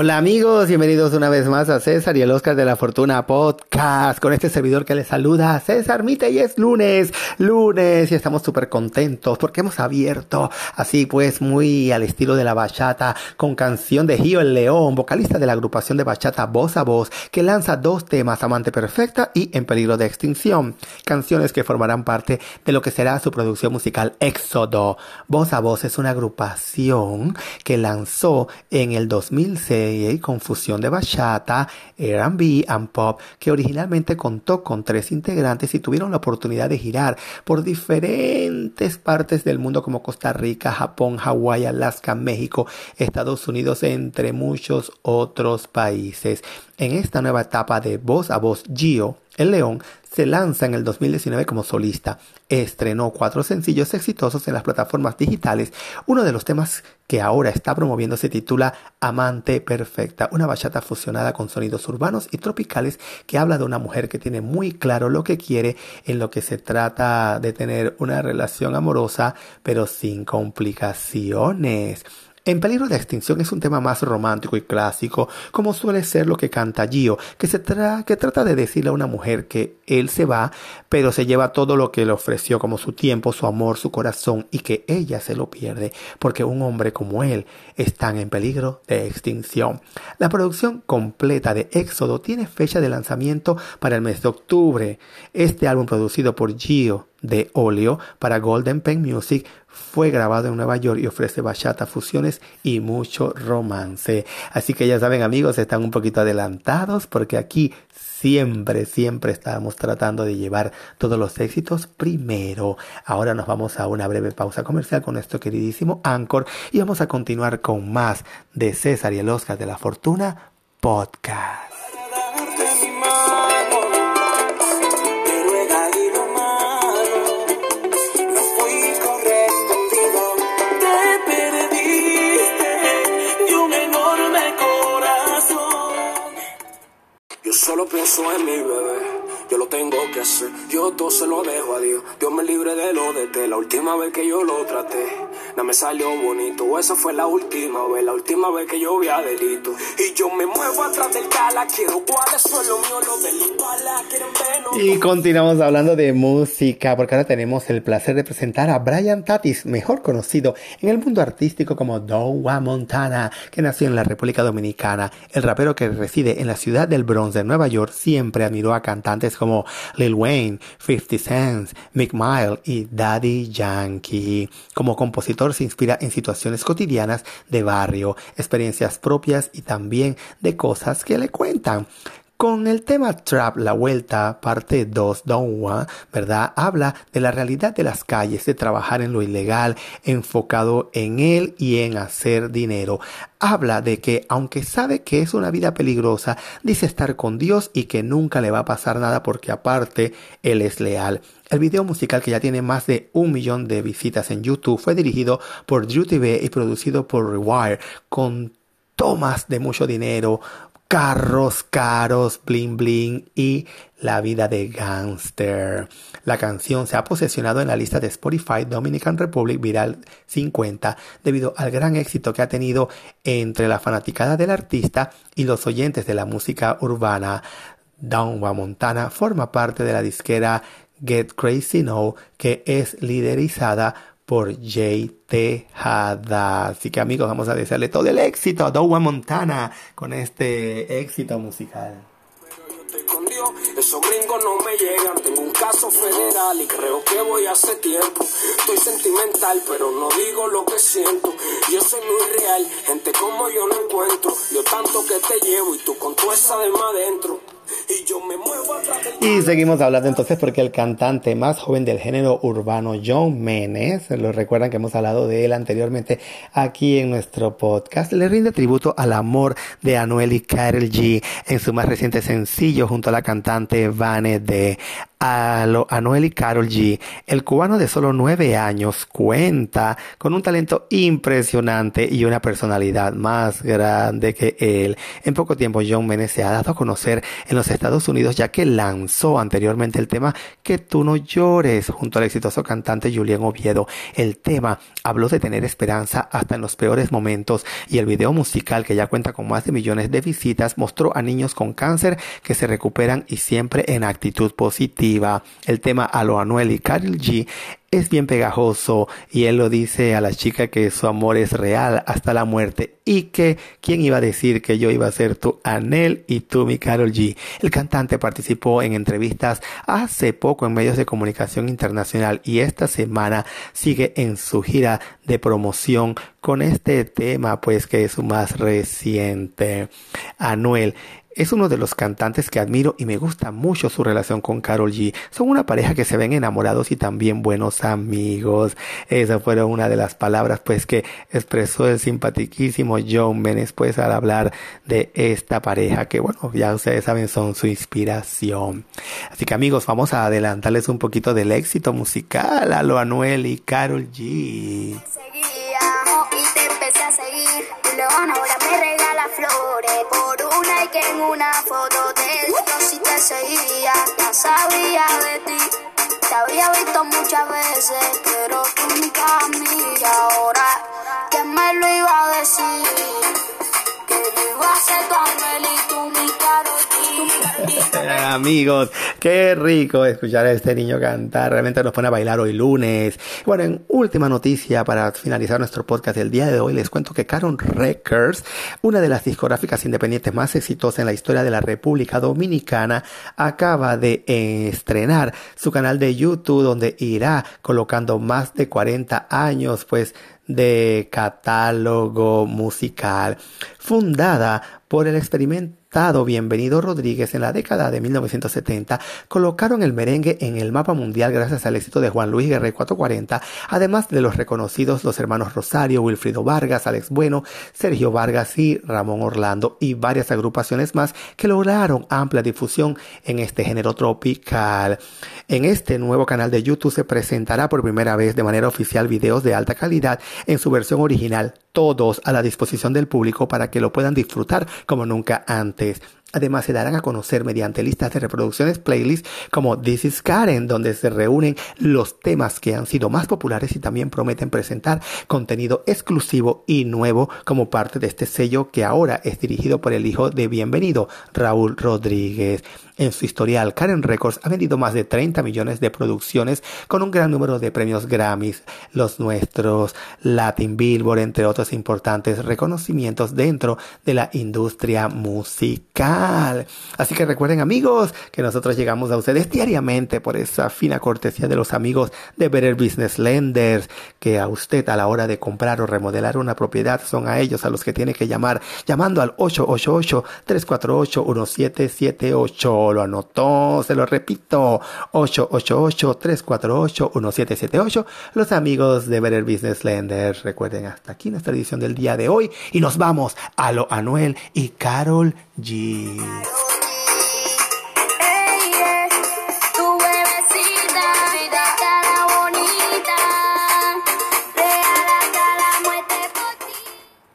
Hola amigos, bienvenidos una vez más a César y el Oscar de la Fortuna Podcast con este servidor que les saluda, César Mite y es lunes, lunes y estamos súper contentos porque hemos abierto así pues muy al estilo de la bachata con canción de Gio el León, vocalista de la agrupación de bachata Voz a Voz que lanza dos temas, Amante Perfecta y En Peligro de Extinción, canciones que formarán parte de lo que será su producción musical Éxodo. Voz a Voz es una agrupación que lanzó en el 2006 confusión de bachata, R&B and pop, que originalmente contó con tres integrantes y tuvieron la oportunidad de girar por diferentes partes del mundo como Costa Rica, Japón, Hawái, Alaska, México, Estados Unidos, entre muchos otros países. En esta nueva etapa de voz a voz, Gio, el León, se lanza en el 2019 como solista. Estrenó cuatro sencillos exitosos en las plataformas digitales. Uno de los temas que ahora está promoviendo se titula Amante Perfecta, una bachata fusionada con sonidos urbanos y tropicales que habla de una mujer que tiene muy claro lo que quiere en lo que se trata de tener una relación amorosa pero sin complicaciones. En peligro de extinción es un tema más romántico y clásico, como suele ser lo que canta Gio, que, se trata de decirle a una mujer que él se va, pero se lleva todo lo que le ofreció como su tiempo, su amor, su corazón, y que ella se lo pierde, porque un hombre como él está en peligro de extinción. La producción completa de Éxodo tiene fecha de lanzamiento para el mes de octubre. Este álbum producido por Gio de óleo para Golden Pen Music fue grabado en Nueva York y ofrece bachata, fusiones y mucho romance. Así que ya saben amigos, están un poquito adelantados porque aquí siempre, siempre estamos tratando de llevar todos los éxitos primero. Ahora nos vamos a una breve pausa comercial con nuestro queridísimo Anchor y vamos a continuar con más de César y el Oscar de la Fortuna podcast. Solo pienso en mi bebé, yo lo tengo que hacer. Yo todo se lo dejo a Dios. Dios me libre de lo de te. La última vez que yo lo traté, no me salió bonito. Esa fue la última vez, la última vez que yo vi a delito. Y yo me muevo atrás del cala. Quiero cuáles son los míos, los ver. Y continuamos hablando de música, porque ahora tenemos el placer de presentar a Brian Tatis, mejor conocido en el mundo artístico como Dowa Montana, que nació en la República Dominicana. El rapero que reside en la ciudad del Bronx de Nueva York siempre admiró a cantantes como Lil Wayne, 50 Cent, Mick Miles y Daddy Yankee. Como compositor se inspira en situaciones cotidianas de barrio, experiencias propias y también de cosas que le cuentan. Con el tema Trap, la vuelta, parte 2, Don't Want, ¿verdad? Habla de la realidad de las calles, de trabajar en lo ilegal, enfocado en él y en hacer dinero. Habla de que, aunque sabe que es una vida peligrosa, dice estar con Dios y que nunca le va a pasar nada porque aparte él es leal. El video musical que ya tiene más de un millón de visitas en YouTube fue dirigido por Drew TV y producido por Rewire con tomas de mucho dinero, carros caros, bling bling y la vida de gangster. La canción se ha posesionado en la lista de Spotify Dominican Republic Viral 50 debido al gran éxito que ha tenido entre la fanaticada del artista y los oyentes de la música urbana. Downwa Montana forma parte de la disquera Get Crazy Now que es liderizada por Jay Tejada. Así que amigos, vamos a desearle todo el éxito a Dowa Montana con este éxito musical. Esos gringos no me llegan, tengo un caso federal y creo que voy hace tiempo. Estoy sentimental, pero no digo lo que siento. Yo soy muy real, gente como yo no encuentro. Yo tanto que te llevo y tú con tu esa de más adentro. Y seguimos hablando entonces porque el cantante más joven del género urbano, John Menes, lo recuerdan que hemos hablado de él anteriormente aquí en nuestro podcast, le rinde tributo al amor de Anuel y Karol G en su más reciente sencillo junto a la cantante Vane de a lo Anuel y Carol G. El cubano de solo nueve años cuenta con un talento impresionante y una personalidad más grande que él. En poco tiempo John Menes se ha dado a conocer en los Estados Unidos ya que lanzó anteriormente el tema Que tú no llores junto al exitoso cantante Julián Oviedo. El tema habló de tener esperanza hasta en los peores momentos y el video musical que ya cuenta con más de millones de visitas mostró a niños con cáncer que se recuperan y siempre en actitud positiva. El tema a Anuel y Carl G es bien pegajoso y él lo dice a la chica que su amor es real hasta la muerte y que quién iba a decir que yo iba a ser tu Anel y tú mi Carol G. El cantante participó en entrevistas hace poco en medios de comunicación internacional y esta semana sigue en su gira de promoción con este tema pues que es su más reciente. Anuel es uno de los cantantes que admiro y me gusta mucho su relación con Carol G. Son una pareja que se ven enamorados y también buenos amigos. Esa fue una de las palabras pues que expresó el simpatiquísimo John Menes pues al hablar de esta pareja que bueno, ya ustedes saben son su inspiración. Así que amigos, vamos a adelantarles un poquito del éxito musical a lo Anuel y Carol G. en una foto de yo si te seguía, ya sabía de ti. Te había visto muchas veces, pero tú nunca a mí. ahora, ¿qué me lo iba a decir? Que yo iba a ser tu ángel y tú mi Amigos, qué rico escuchar a este niño cantar. Realmente nos pone a bailar hoy lunes. Bueno, en última noticia para finalizar nuestro podcast del día de hoy, les cuento que Caron Records, una de las discográficas independientes más exitosas en la historia de la República Dominicana, acaba de estrenar su canal de YouTube donde irá colocando más de 40 años, pues, de catálogo musical, fundada por el experimento Bienvenido Rodríguez en la década de 1970 colocaron el merengue en el mapa mundial gracias al éxito de Juan Luis Guerrero 440, además de los reconocidos los hermanos Rosario, Wilfrido Vargas, Alex Bueno, Sergio Vargas y Ramón Orlando y varias agrupaciones más que lograron amplia difusión en este género tropical. En este nuevo canal de YouTube se presentará por primera vez de manera oficial videos de alta calidad en su versión original todos a la disposición del público para que lo puedan disfrutar como nunca antes. Además, se darán a conocer mediante listas de reproducciones playlist como This is Karen, donde se reúnen los temas que han sido más populares y también prometen presentar contenido exclusivo y nuevo como parte de este sello que ahora es dirigido por el hijo de Bienvenido, Raúl Rodríguez. En su historial, Karen Records ha vendido más de 30 millones de producciones con un gran número de premios Grammys, los nuestros, Latin Billboard, entre otros importantes reconocimientos dentro de la industria musical. Así que recuerden amigos que nosotros llegamos a ustedes diariamente por esa fina cortesía de los amigos de Better Business Lenders, que a usted a la hora de comprar o remodelar una propiedad son a ellos a los que tiene que llamar llamando al 888 348 1778 lo anotó, se lo repito, 888-348-1778, los amigos de Better Business Lenders. Recuerden, hasta aquí nuestra edición del día de hoy y nos vamos a lo Anuel y Carol G. me.